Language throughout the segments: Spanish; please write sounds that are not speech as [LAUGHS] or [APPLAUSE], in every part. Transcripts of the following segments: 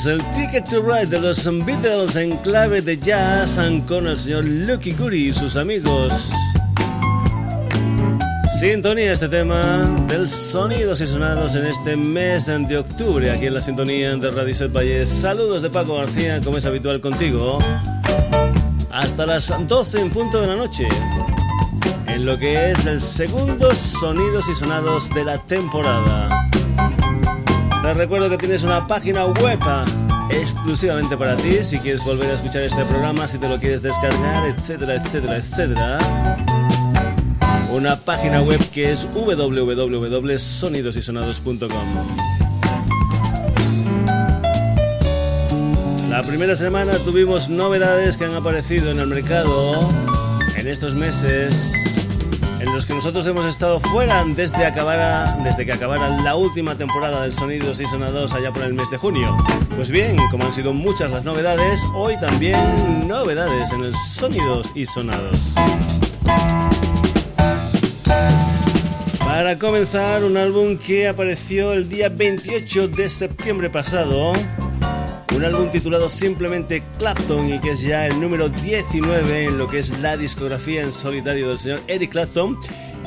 es el Ticket to Ride de los Beatles en clave de jazz con el señor Lucky Guri y sus amigos. Sintonía este tema del sonidos y sonados en este mes de octubre aquí en la sintonía de Radio Set Valle. Saludos de Paco García, como es habitual contigo. Hasta las 12 en punto de la noche. En lo que es el segundo sonidos y sonados de la temporada. Te recuerdo que tienes una página web exclusivamente para ti si quieres volver a escuchar este programa, si te lo quieres descargar, etcétera, etcétera, etcétera. Una página web que es www.sonidosysonados.com. La primera semana tuvimos novedades que han aparecido en el mercado en estos meses en los que nosotros hemos estado fuera desde, que acabara la última temporada del Sonidos y Sonados allá por el mes de junio. Pues bien, como han sido muchas las novedades, hoy también novedades en el Sonidos y Sonados. Para comenzar, un álbum que apareció el día 28 de septiembre pasado un álbum titulado simplemente Clapton y que es ya el número 19 en lo que es la discografía en solitario del señor Eric Clapton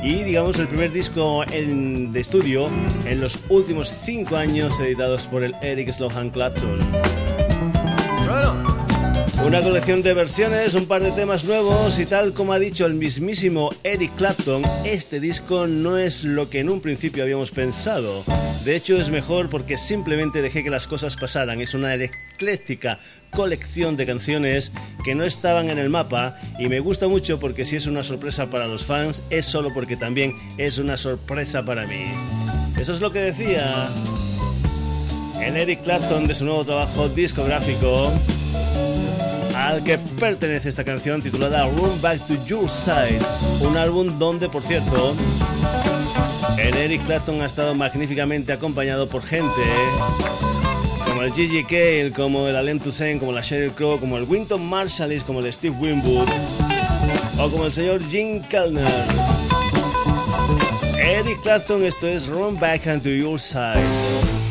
y digamos el primer disco de estudio en los últimos 5 años editados por el Eric Slohan Clapton. Una colección de versiones, un par de temas nuevos y tal como ha dicho el mismísimo Eric Clapton, este disco no es lo que en un principio habíamos pensado. De hecho es mejor porque simplemente dejé que las cosas pasaran. Es una ecléctica colección de canciones que no estaban en el mapa y me gusta mucho porque si es una sorpresa para los fans es solo porque también es una sorpresa para mí. Eso es lo que decía el Eric Clapton de su nuevo trabajo discográfico al que pertenece esta canción titulada Run Back to Your Side, un álbum donde, por cierto, el Eric Clapton ha estado magníficamente acompañado por gente como el Gigi Cale, como el Alain Toussaint, como la Sheryl Crow, como el Winton Marsalis, como el Steve Winwood o como el señor Jim Kellner. Eric Clapton, esto es Run Back to Your Side.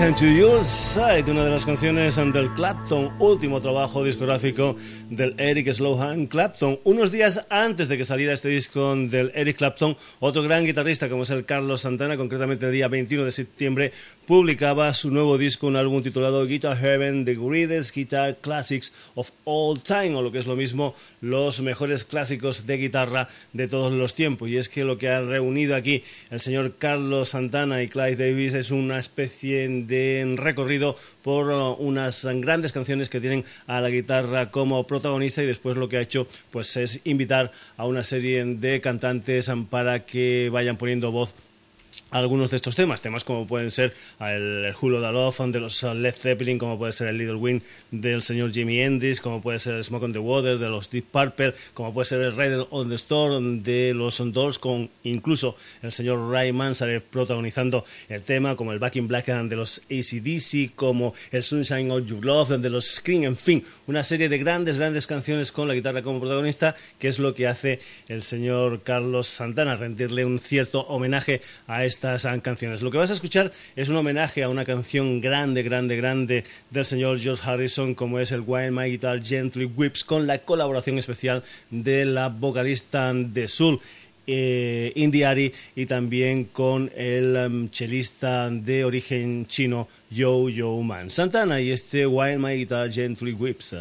Back to Your Side, una de las canciones del Clapton, último trabajo discográfico del Eric Slohan Clapton. Unos días antes de que saliera este disco del Eric Clapton, otro gran guitarrista como es el Carlos Santana, concretamente el día 21 de septiembre, publicaba su nuevo disco, un álbum titulado Guitar Heaven, The Greatest Guitar Classics of All Time, o lo que es lo mismo, los mejores clásicos de guitarra de todos los tiempos. Y es que lo que ha reunido aquí el señor Carlos Santana y Clyde Davis es una especie de recorrido por uh, unas grandes canciones que tienen a la guitarra como protagonista y después lo que ha hecho pues es invitar a una serie de cantantes para que vayan poniendo voz algunos de estos temas, temas como pueden ser el, el Hulo de los Led Zeppelin, como puede ser el Little Wind del señor Jimmy Hendrix, como puede ser el Smoke on the Water de los Deep Purple, como puede ser el Rider on the Storm de los Doors, con incluso el señor Ray Manzarek protagonizando el tema, como el Back in Black de los ACDC, como el Sunshine of Your Love de los Scream, en fin, una serie de grandes, grandes canciones con la guitarra como protagonista, que es lo que hace el señor Carlos Santana, rendirle un cierto homenaje a estas canciones. Lo que vas a escuchar es un homenaje a una canción grande, grande, grande del señor George Harrison, como es el Wild My Guitar Gently Whips, con la colaboración especial de la vocalista de Soul. Eh, Indiari y también con el um, chelista de origen chino Yo Yo Man. Santana y este Wild My Guitar Gently Whips.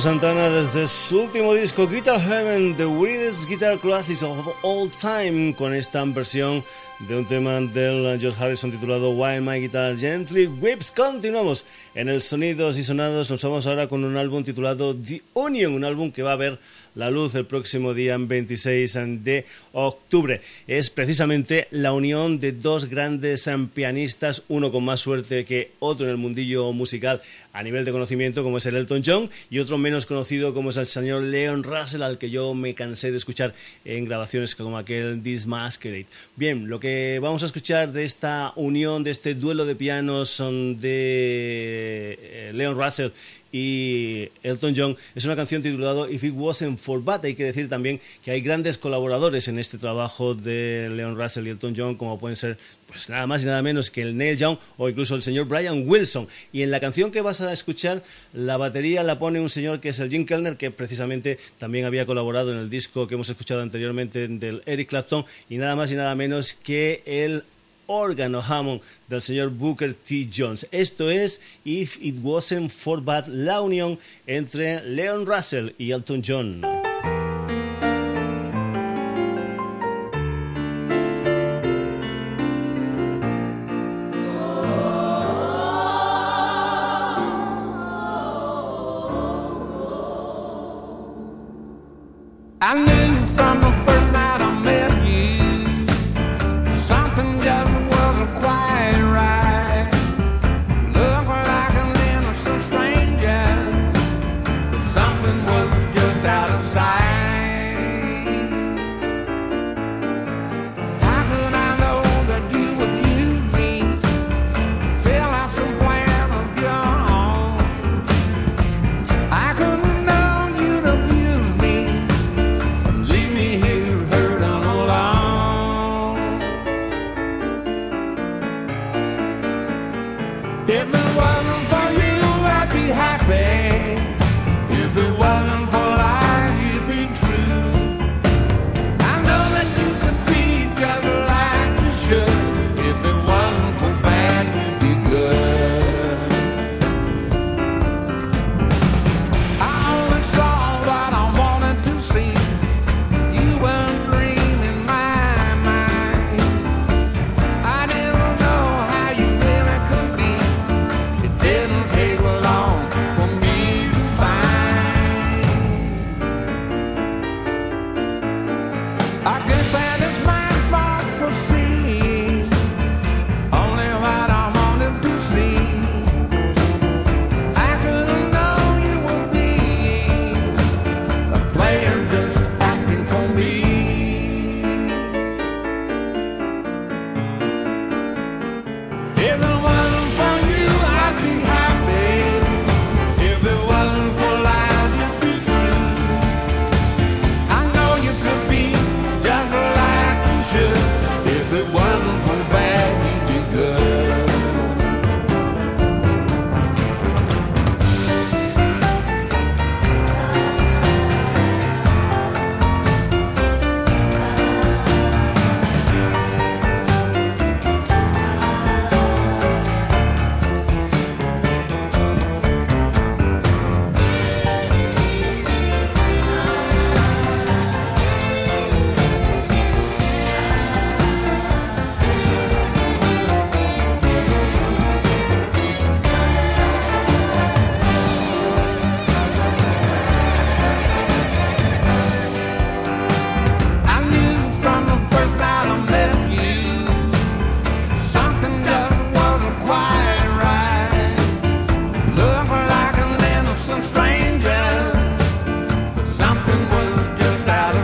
Santana desde su último disco Guitar Heaven, The Weirdest Guitar Classics of All Time, con esta versión de un tema del George Harrison titulado Why My Guitar Gently Whips. Continuamos en el Sonidos y Sonados, nos vamos ahora con un álbum titulado The Union, un álbum que va a ver la luz el próximo día 26 de octubre. Es precisamente la unión de dos grandes pianistas, uno con más suerte que otro en el mundillo musical a nivel de conocimiento, como es el Elton John, y otro menos conocido, como es el señor Leon Russell, al que yo me cansé de escuchar en grabaciones como aquel This Masquerade. Bien, lo que vamos a escuchar de esta unión, de este duelo de pianos son de eh, Leon Russell y Elton John es una canción titulada If It Wasn't For Bad. Hay que decir también que hay grandes colaboradores en este trabajo de Leon Russell y Elton John, como pueden ser pues nada más y nada menos que el Neil Young o incluso el señor Brian Wilson. Y en la canción que vas a escuchar, la batería la pone un señor que es el Jim Kellner, que precisamente también había colaborado en el disco que hemos escuchado anteriormente del Eric Clapton, y nada más y nada menos que el órgano Hammond del señor Booker T. Jones. Esto es If It Wasn't For Bad, la unión entre Leon Russell y Elton John.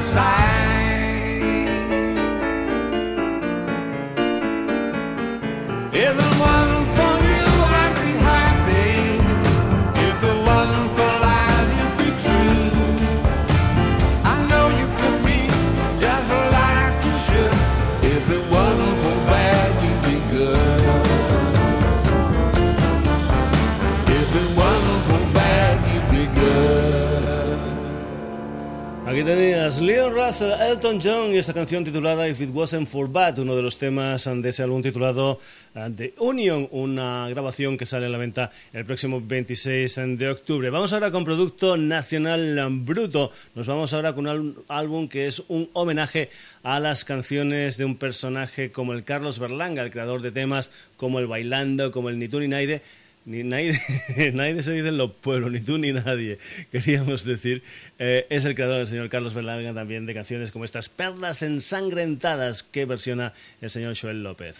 outside. Elton John y esta canción titulada If It Wasn't For Bad, uno de los temas de ese álbum titulado uh, The Union, una grabación que sale a la venta el próximo 26 de octubre. Vamos ahora con Producto Nacional Bruto. Nos vamos ahora con un álbum que es un homenaje a las canciones de un personaje como el Carlos Berlanga, el creador de temas como el Bailando, como el Ni Tú Naide ni nadie, [LAUGHS] nadie se dice en los pueblos, ni tú ni nadie, queríamos decir, eh, es el creador, el señor Carlos Berlanga, también de canciones como estas Perlas ensangrentadas que versiona el señor Joel López.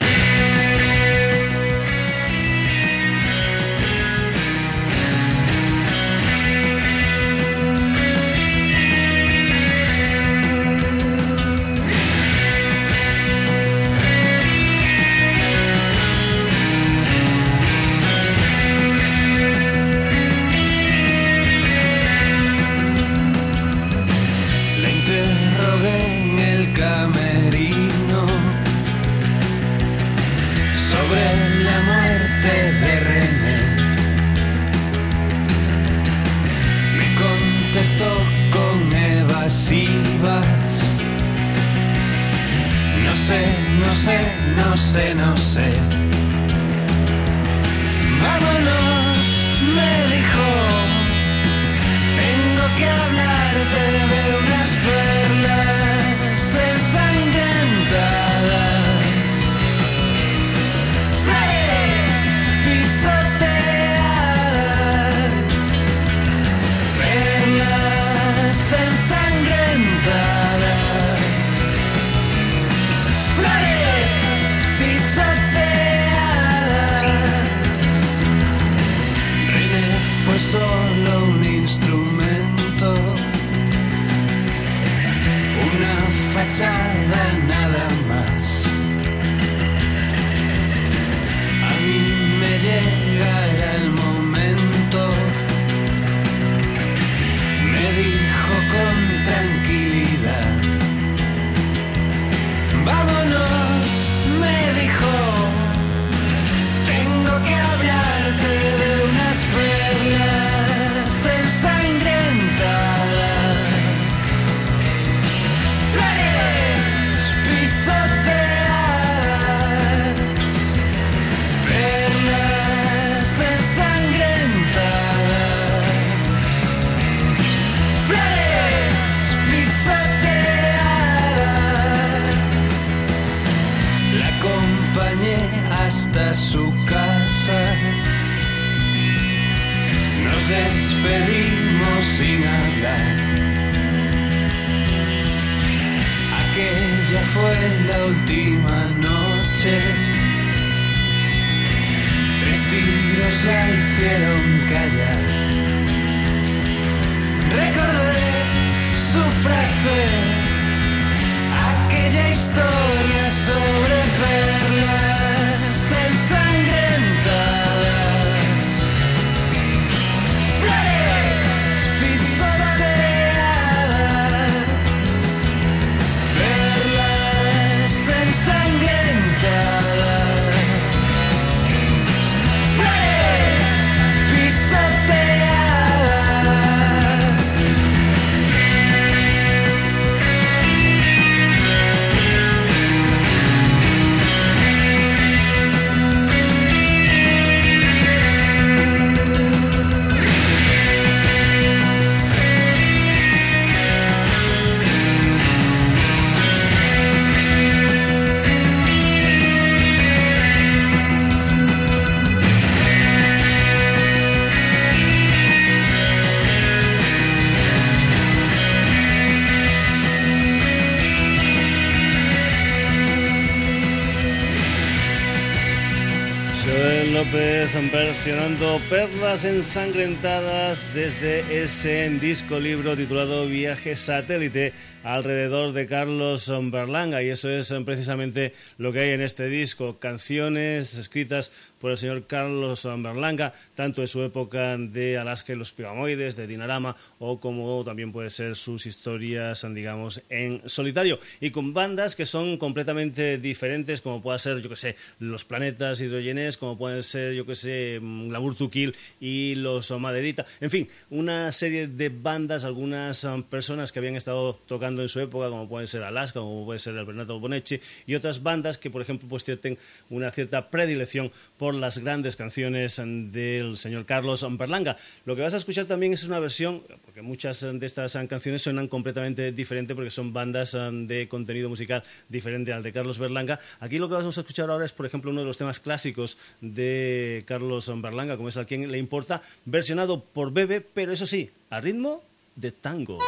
will Perlas ensangrentadas desde ese disco libro titulado Viaje Satélite alrededor de Carlos Berlanga. Y eso es precisamente lo que hay en este disco, canciones escritas por el señor Carlos Berlanga, tanto en su época de Alaska y los Pibamoides, de Dinarama, o como también puede ser sus historias, digamos, en solitario, y con bandas que son completamente diferentes, como pueda ser, yo que sé, Los Planetas Hidrogenes, como pueden ser, yo que sé, mm, La Burtukil y los Maderita. En fin, una serie de bandas, algunas um, personas que habían estado tocando en su época, como pueden ser Alaska, como puede ser el Bernardo Bonetti, y otras bandas que, por ejemplo, pues tienen una cierta predilección por las grandes canciones del señor Carlos Berlanga. Lo que vas a escuchar también es una versión, porque muchas de estas canciones suenan completamente diferentes porque son bandas um, de contenido musical diferente al de Carlos Berlanga. Aquí lo que vamos a escuchar ahora es, por ejemplo, uno de los temas clásicos de Carlos Berlanga, como es a quien le importa, versionado por Bebe, pero eso sí, a ritmo de tango.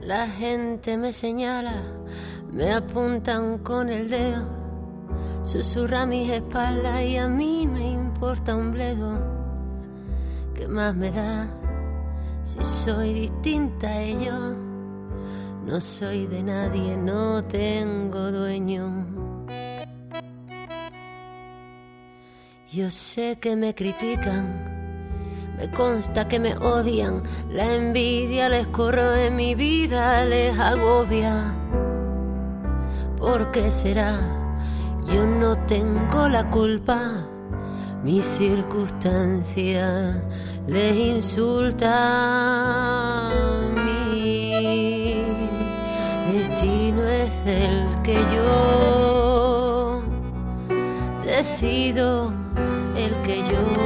La gente me señala, me apuntan con el dedo, susurra mis espaldas y a mí me importa un bledo. ¿Qué más me da si soy distinta a ellos? No soy de nadie, no tengo dueño. Yo sé que me critican me consta que me odian, la envidia les corre en mi vida, les agobia. ¿Por qué será? Yo no tengo la culpa. Mi circunstancia les insulta. Mi destino es el que yo decido, el que yo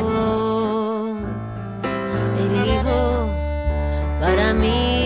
para mí.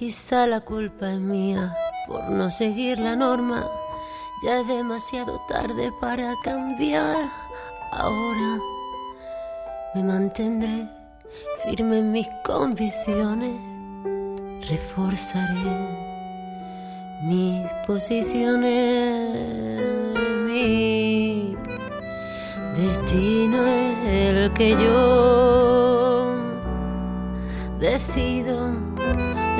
Quizá la culpa es mía por no seguir la norma, ya es demasiado tarde para cambiar. Ahora me mantendré firme en mis convicciones, reforzaré mis posiciones, mi destino es el que yo decido,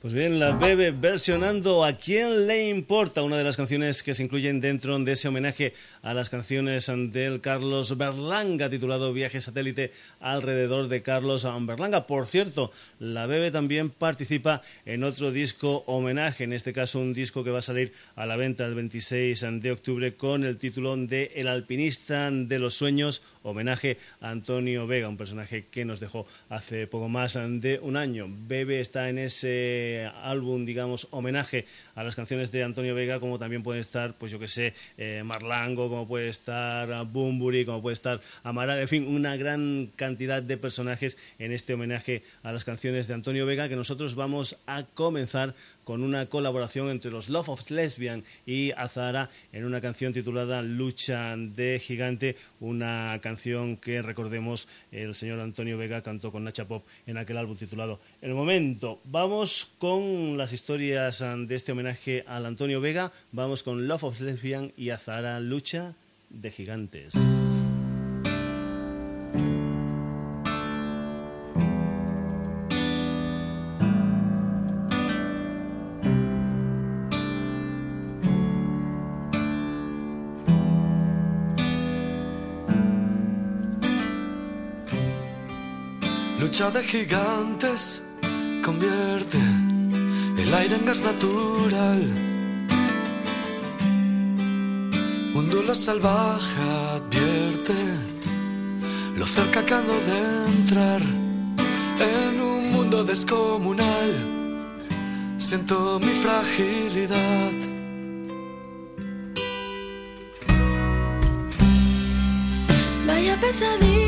Pues bien, la Bebe versionando A quién le importa, una de las canciones que se incluyen dentro de ese homenaje a las canciones del Carlos Berlanga, titulado Viaje Satélite alrededor de Carlos Berlanga. Por cierto, la Bebe también participa en otro disco homenaje, en este caso un disco que va a salir a la venta el 26 de octubre con el título de El alpinista de los sueños, homenaje a Antonio Vega, un personaje que nos dejó hace poco más de un año. Bebe está en ese álbum, digamos, homenaje a las canciones de Antonio Vega, como también puede estar, pues yo que sé, eh, Marlango, como puede estar Bumburi, como puede estar Amaral, en fin, una gran cantidad de personajes en este homenaje a las canciones de Antonio Vega que nosotros vamos a comenzar con una colaboración entre los Love of Lesbian y Azara en una canción titulada Lucha de Gigante, una canción que recordemos el señor Antonio Vega cantó con Nacha Pop en aquel álbum titulado El Momento. Vamos con las historias de este homenaje al Antonio Vega, vamos con Love of Lesbian y Azara Lucha de Gigantes. De gigantes convierte el aire en gas natural. Un salvaje advierte lo cerca que ando de entrar en un mundo descomunal. Siento mi fragilidad. Vaya pesadilla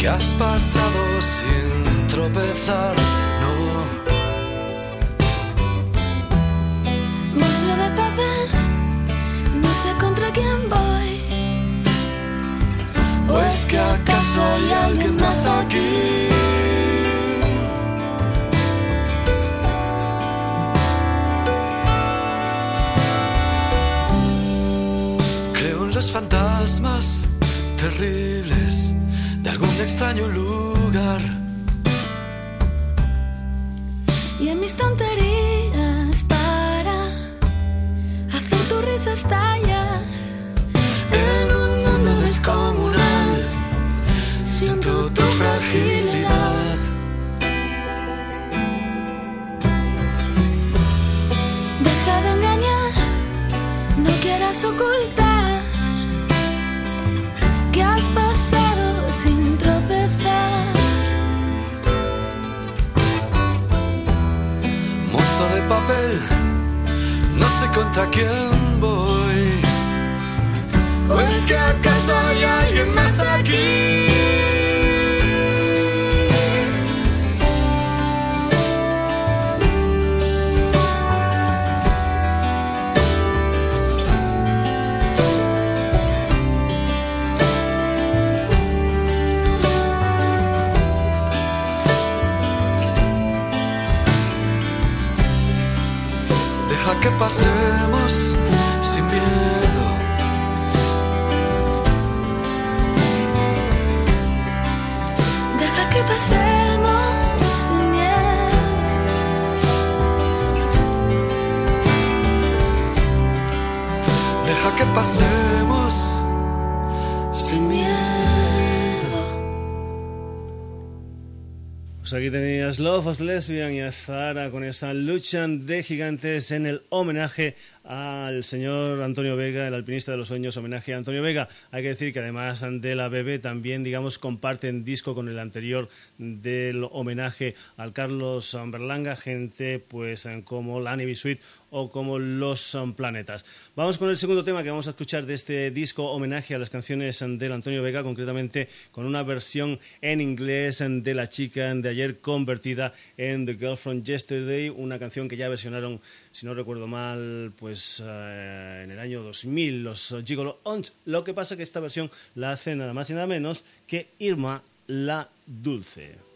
que has pasado sin tropezar. No, Monstruo de papel, no sé contra quién voy. ¿o es que acaso hay alguien más aquí? Creo en los fantasmas terribles algún extraño lugar. Y en mis tonterías para hacer tu risa estallar. En un mundo descomunal siento tu fragilidad. Deja de engañar, no quieras ocultar no sé contra quién voy. ¿O es que acaso hay alguien más aquí? Pasemos sin miedo. Deja que pasemos sin miedo. Deja que pasemos Pues aquí tenías Love of Lesbian y a Zara con esa lucha de gigantes en el homenaje al señor Antonio Vega, el alpinista de los sueños, homenaje a Antonio Vega. Hay que decir que además de la BB también, digamos, comparten disco con el anterior del homenaje al Carlos Berlanga, gente pues como la Navy Suite o como Los Planetas. Vamos con el segundo tema que vamos a escuchar de este disco homenaje a las canciones del Antonio Vega, concretamente con una versión en inglés de La chica de ayer convertida en The Girl from Yesterday, una canción que ya versionaron, si no recuerdo mal, pues eh, en el año 2000 los Gigolo Ons. Lo que pasa que esta versión la hace nada más y nada menos que Irma la Dulce.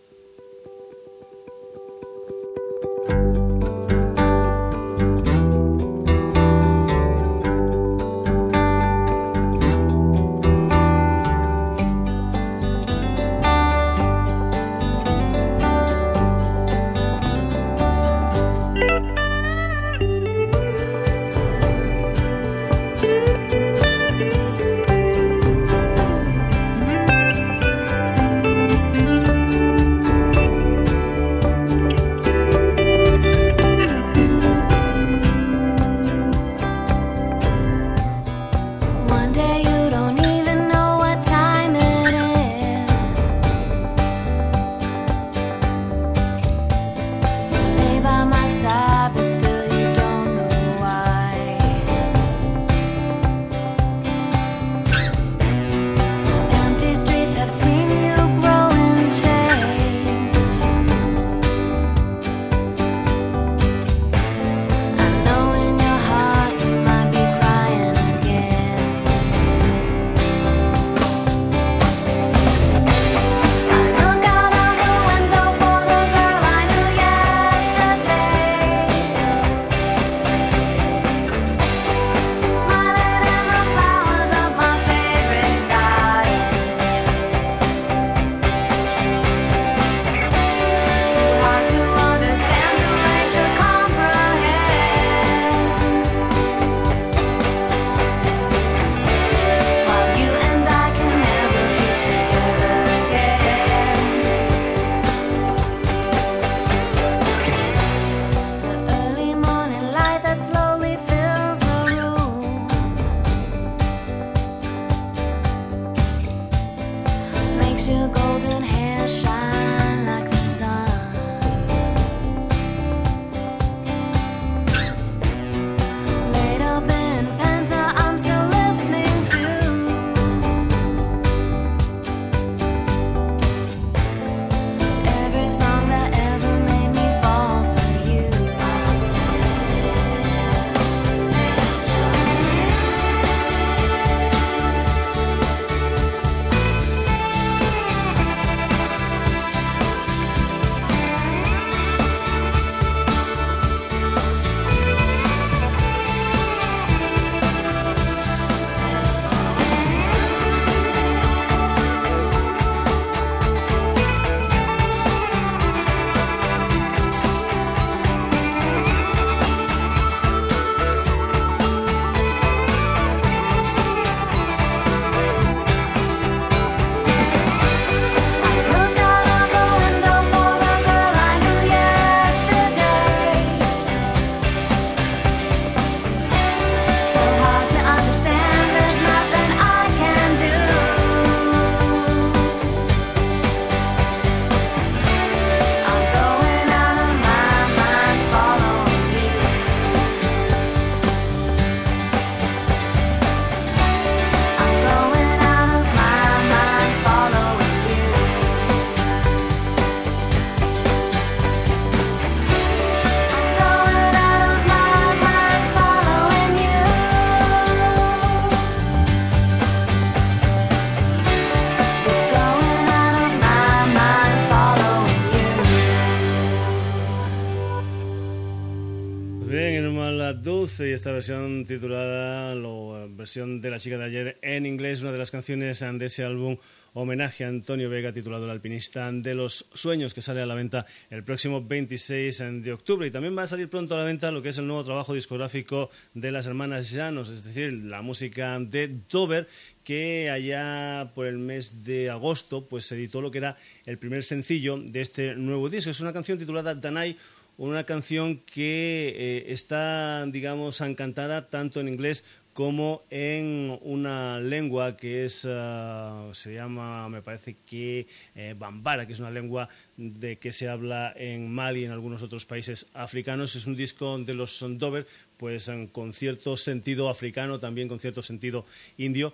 Esta versión titulada, la versión de la chica de ayer en inglés, una de las canciones de ese álbum homenaje a Antonio Vega titulado El alpinista de los sueños que sale a la venta el próximo 26 de octubre y también va a salir pronto a la venta lo que es el nuevo trabajo discográfico de las hermanas Llanos, es decir, la música de Dover que allá por el mes de agosto pues se editó lo que era el primer sencillo de este nuevo disco. Es una canción titulada Danai una canción que eh, está, digamos, encantada tanto en inglés como en una lengua que es, ah, se llama, me parece que eh, Bambara, que es una lengua de que se habla en Mali y en algunos otros países africanos. Es un disco de los Dover, pues con cierto sentido africano, también con cierto sentido indio.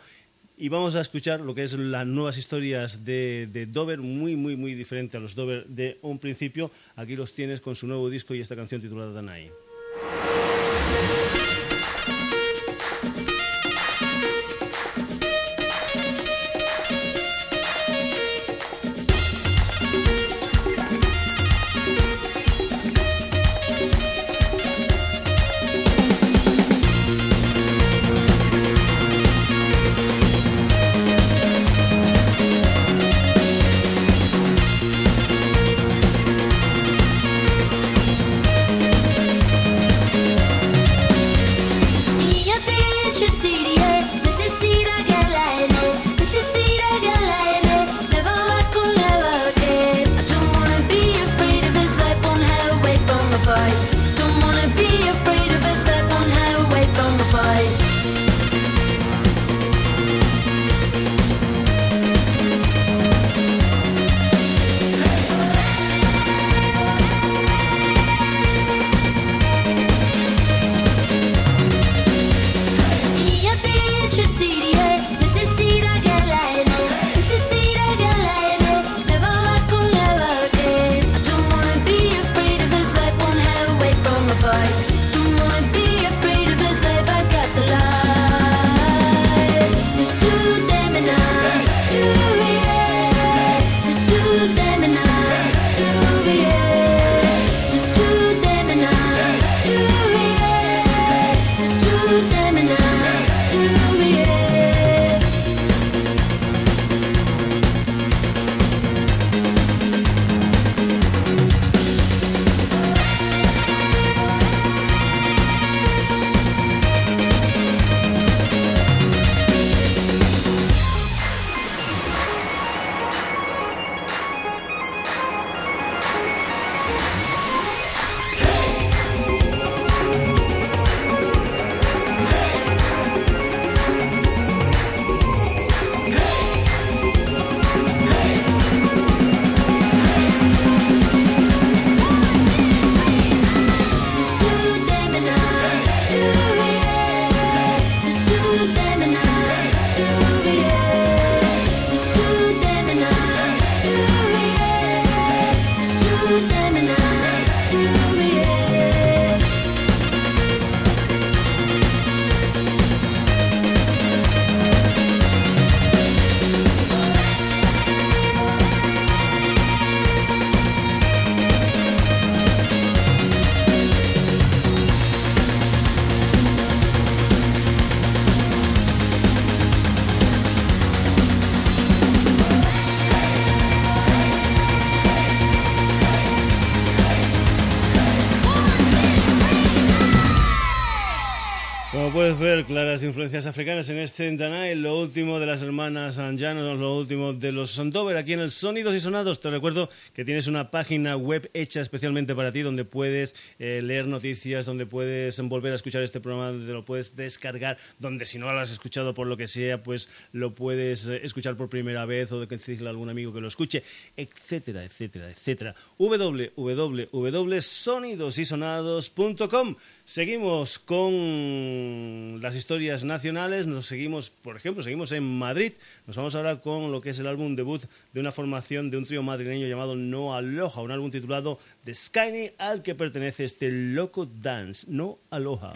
Y vamos a escuchar lo que es las nuevas historias de, de, Dover, muy, muy, muy diferente a los Dover de un principio. Aquí los tienes con su nuevo disco y esta canción titulada Danai. Influencias africanas en este Danai, lo último de las hermanas Anjanos, lo último de los Sandover, aquí en el Sonidos y Sonados. Te recuerdo que tienes una página web hecha especialmente para ti, donde puedes eh, leer noticias, donde puedes volver a escuchar este programa, donde lo puedes descargar, donde si no lo has escuchado por lo que sea, pues lo puedes eh, escuchar por primera vez o decirle a algún amigo que lo escuche, etcétera, etcétera, etcétera. www.sonidosysonados.com Seguimos con las historias nacionales. Nos seguimos, por ejemplo, seguimos en Madrid. Nos vamos ahora con lo que es el álbum debut de una formación de un trío madrileño llamado No Aloha, un álbum titulado The Skyny al que pertenece este Loco Dance, No Aloha.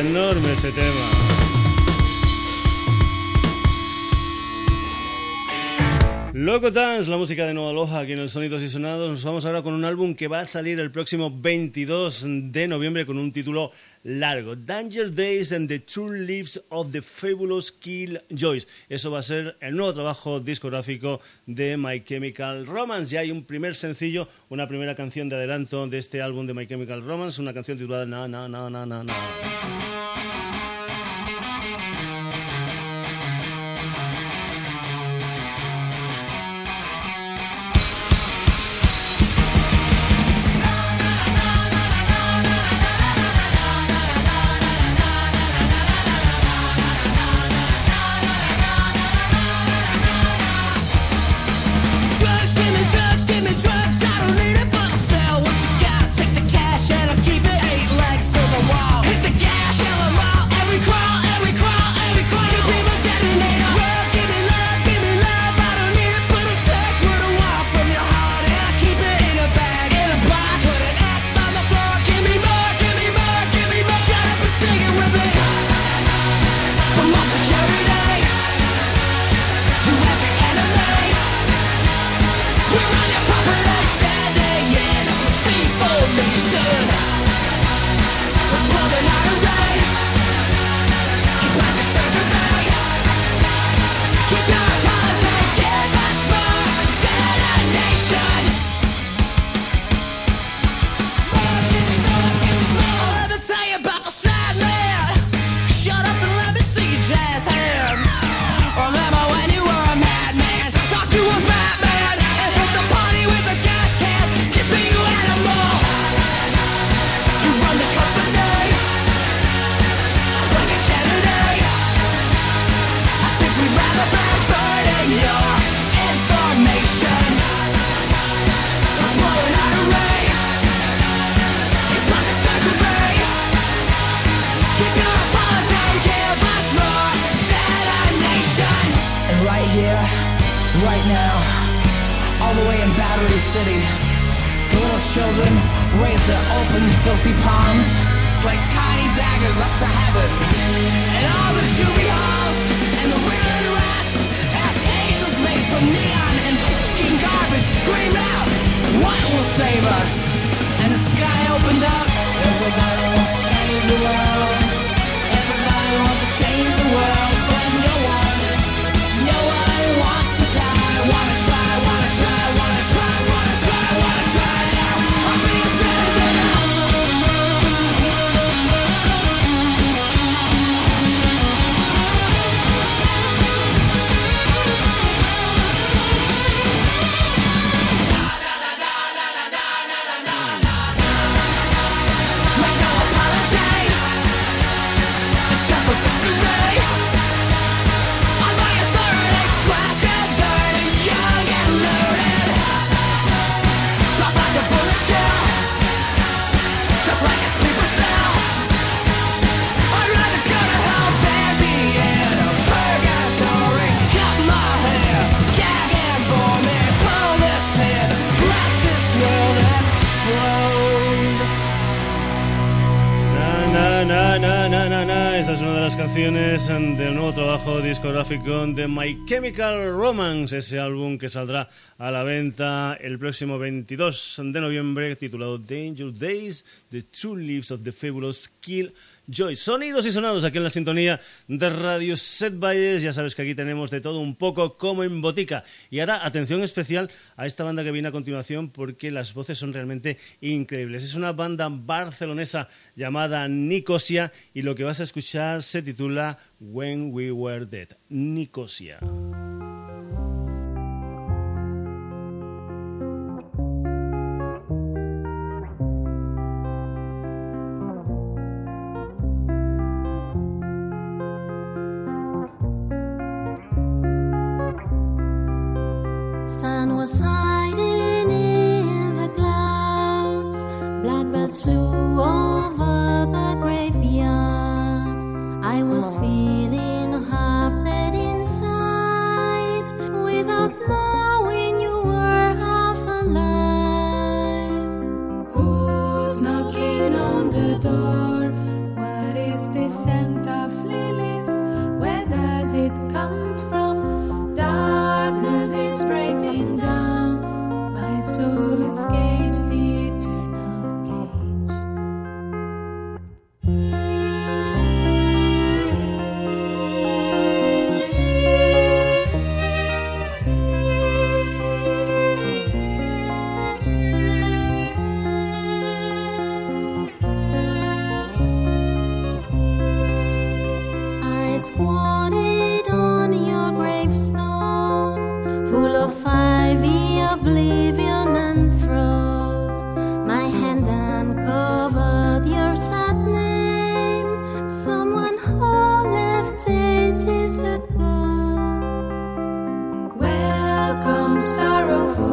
Enorme este tema. Loco Dance, la música de Nueva Loja aquí en el Sonidos y Sonados. Nos vamos ahora con un álbum que va a salir el próximo 22 de noviembre con un título largo: Danger Days and the True Lives of the Fabulous Kill Joyce. Eso va a ser el nuevo trabajo discográfico de My Chemical Romance. Ya hay un primer sencillo, una primera canción de adelanto de este álbum de My Chemical Romance, una canción titulada Na Na Na Na Na Na. Trabajo discográfico de My Chemical Romance, ese álbum que saldrá a la venta el próximo 22 de noviembre, titulado Danger Days, The True Leaves of the Fabulous Kill Joy. Sonidos y sonados aquí en la sintonía de Radio Set Valles. Ya sabes que aquí tenemos de todo un poco como en botica. Y ahora atención especial a esta banda que viene a continuación porque las voces son realmente increíbles. Es una banda barcelonesa llamada Nicosia y lo que vas a escuchar se titula When We Were Dead. Nicosia. sorrowful.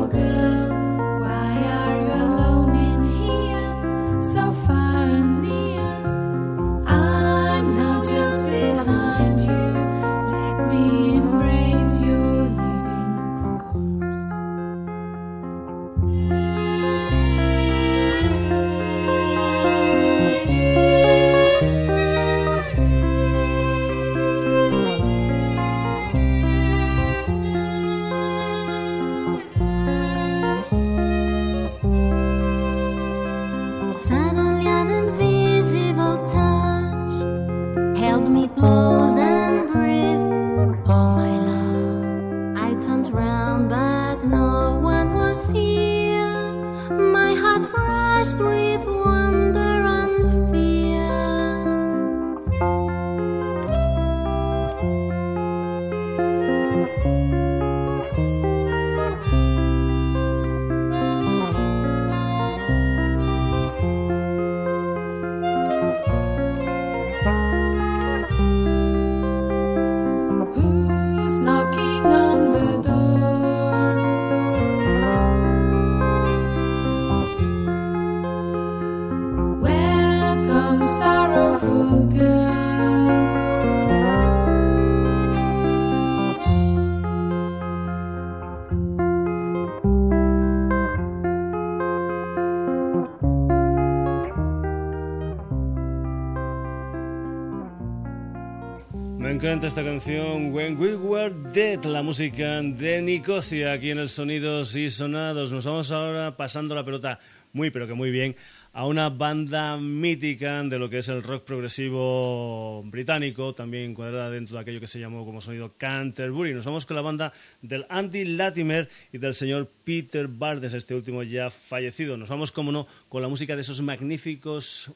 Me encanta esta canción When We Were Dead, la música de Nicosia aquí en el Sonidos y Sonados. Nos vamos ahora pasando la pelota muy pero que muy bien a una banda mítica de lo que es el rock progresivo británico, también encuadrada dentro de aquello que se llamó como sonido Canterbury. Nos vamos con la banda del Andy Latimer y del señor Peter Bardes, este último ya fallecido. Nos vamos, como no, con la música de esos magníficos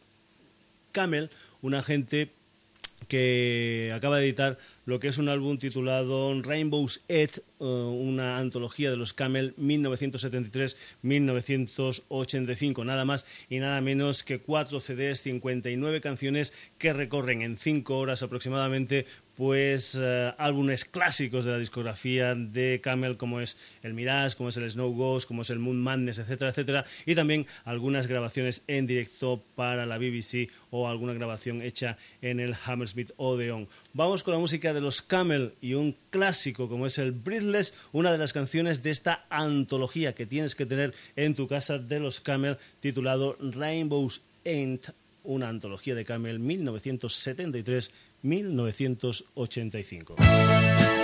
Camel, una gente que acaba de editar lo que es un álbum titulado Rainbow's Edge, eh, una antología de los Camel 1973-1985, nada más y nada menos que cuatro CDs, 59 canciones que recorren en cinco horas aproximadamente pues eh, álbumes clásicos de la discografía de Camel como es el Mirage, como es el Snow Ghost, como es el Moon Madness, etcétera, etcétera, y también algunas grabaciones en directo para la BBC o alguna grabación hecha en el Hammersmith Odeon. Vamos con la música de los Camel y un clásico como es el Breathless, una de las canciones de esta antología que tienes que tener en tu casa de los Camel titulado Rainbow's End, una antología de Camel 1973 1985.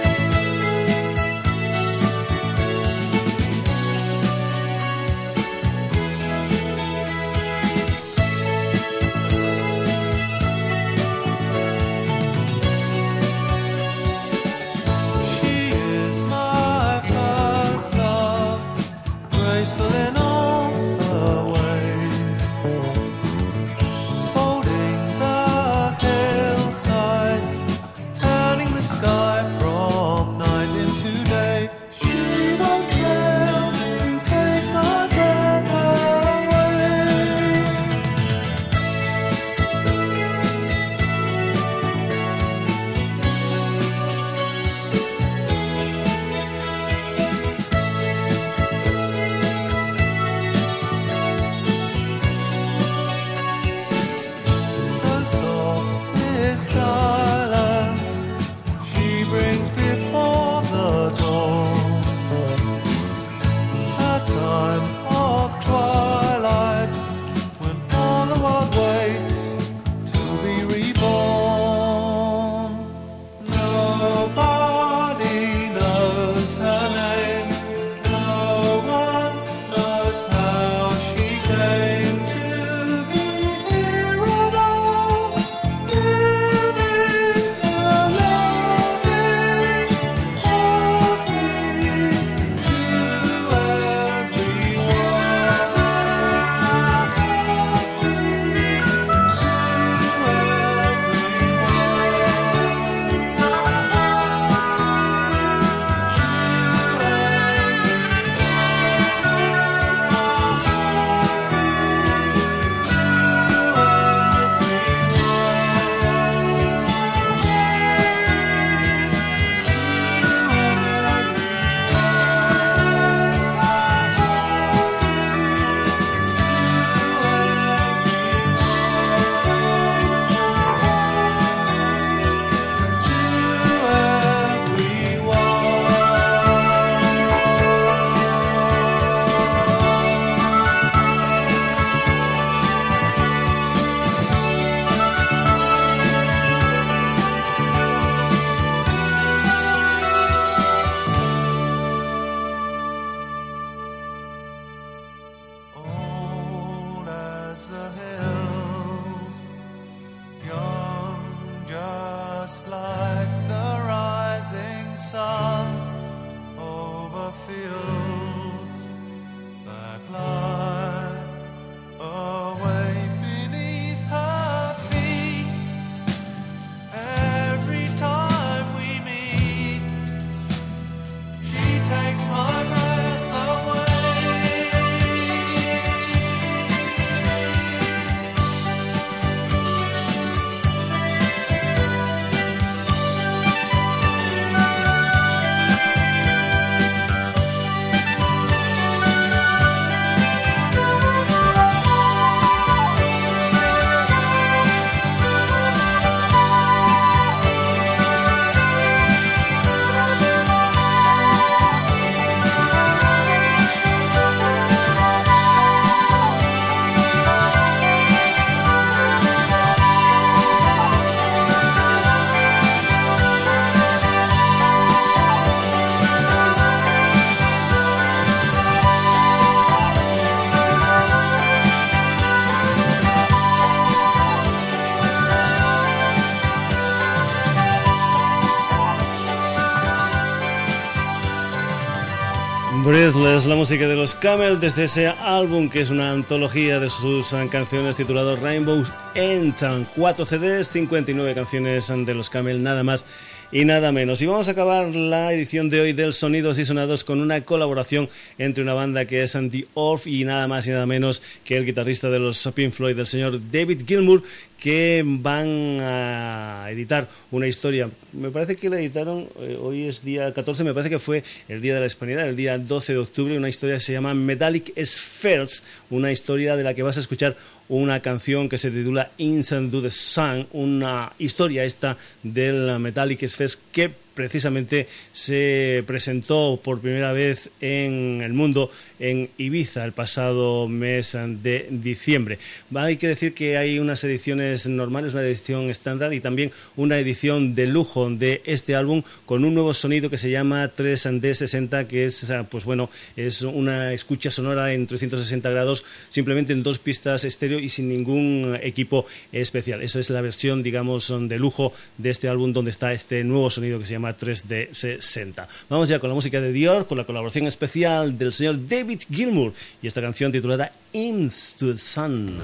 Breathless, la música de los Camel desde ese álbum que es una antología de sus canciones titulado Rainbows End. Cuatro CDs, 59 canciones de los Camel, nada más y nada menos. Y vamos a acabar la edición de hoy del Sonidos y Sonados con una colaboración entre una banda que es Anti Orf y nada más y nada menos que el guitarrista de los Pink Floyd, el señor David Gilmour, que van a editar una historia. Me parece que la editaron, eh, hoy es día 14, me parece que fue el día de la hispanidad, el día 12 de octubre, una historia se llama Metallic Spheres, una historia de la que vas a escuchar una canción que se titula Instant Do the Sun, una historia esta del Metallic Spheres que precisamente se presentó por primera vez en el mundo en Ibiza el pasado mes de diciembre. Hay que decir que hay unas ediciones normales, una edición estándar y también una edición de lujo de este álbum con un nuevo sonido que se llama 3D60 que es pues bueno, es una escucha sonora en 360 grados simplemente en dos pistas estéreo y sin ningún equipo especial. Esa es la versión digamos de lujo de este álbum donde está este nuevo sonido que se llama 3D 60. Vamos ya con la música de Dior, con la colaboración especial del señor David Gilmour y esta canción titulada Into the Sun.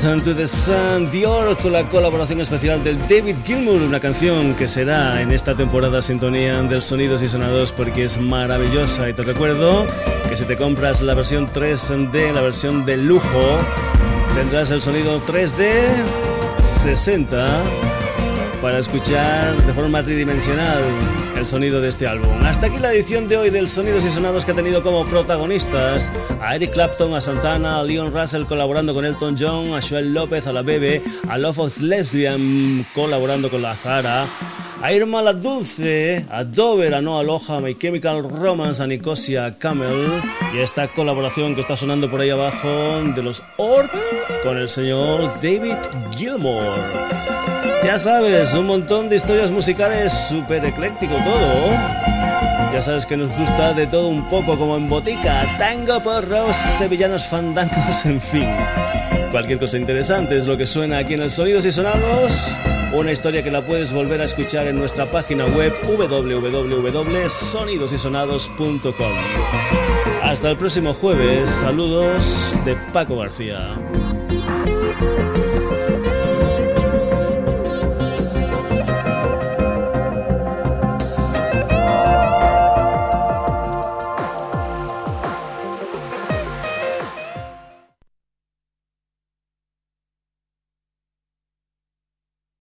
To the Sun, Dior, con la colaboración especial del David Gilmour, una canción que será en esta temporada sintonía del Sonidos y Sonados porque es maravillosa. Y te recuerdo que si te compras la versión 3D, la versión de lujo, tendrás el sonido 3D 60 para escuchar de forma tridimensional el sonido de este álbum. Hasta aquí la edición de hoy del Sonidos y Sonados que ha tenido como protagonistas a Eric Clapton, a Santana, a Leon Russell colaborando con Elton John, a Joel López, a la Bebe, a Love of Lesbian colaborando con la Zara, Irma la Dulce, a Dover, a Noah Aloha, My Chemical Romance, a Nicosia Camel y esta colaboración que está sonando por ahí abajo de los Orc con el señor David Gilmore. Ya sabes, un montón de historias musicales súper ecléctico todo. Ya sabes que nos gusta de todo un poco como en botica, tango, porros, sevillanos, fandangos, [LAUGHS] en fin. Cualquier cosa interesante es lo que suena aquí en el Sonidos y Sonados. Una historia que la puedes volver a escuchar en nuestra página web www.sonidosysonados.com. Hasta el próximo jueves. Saludos de Paco García.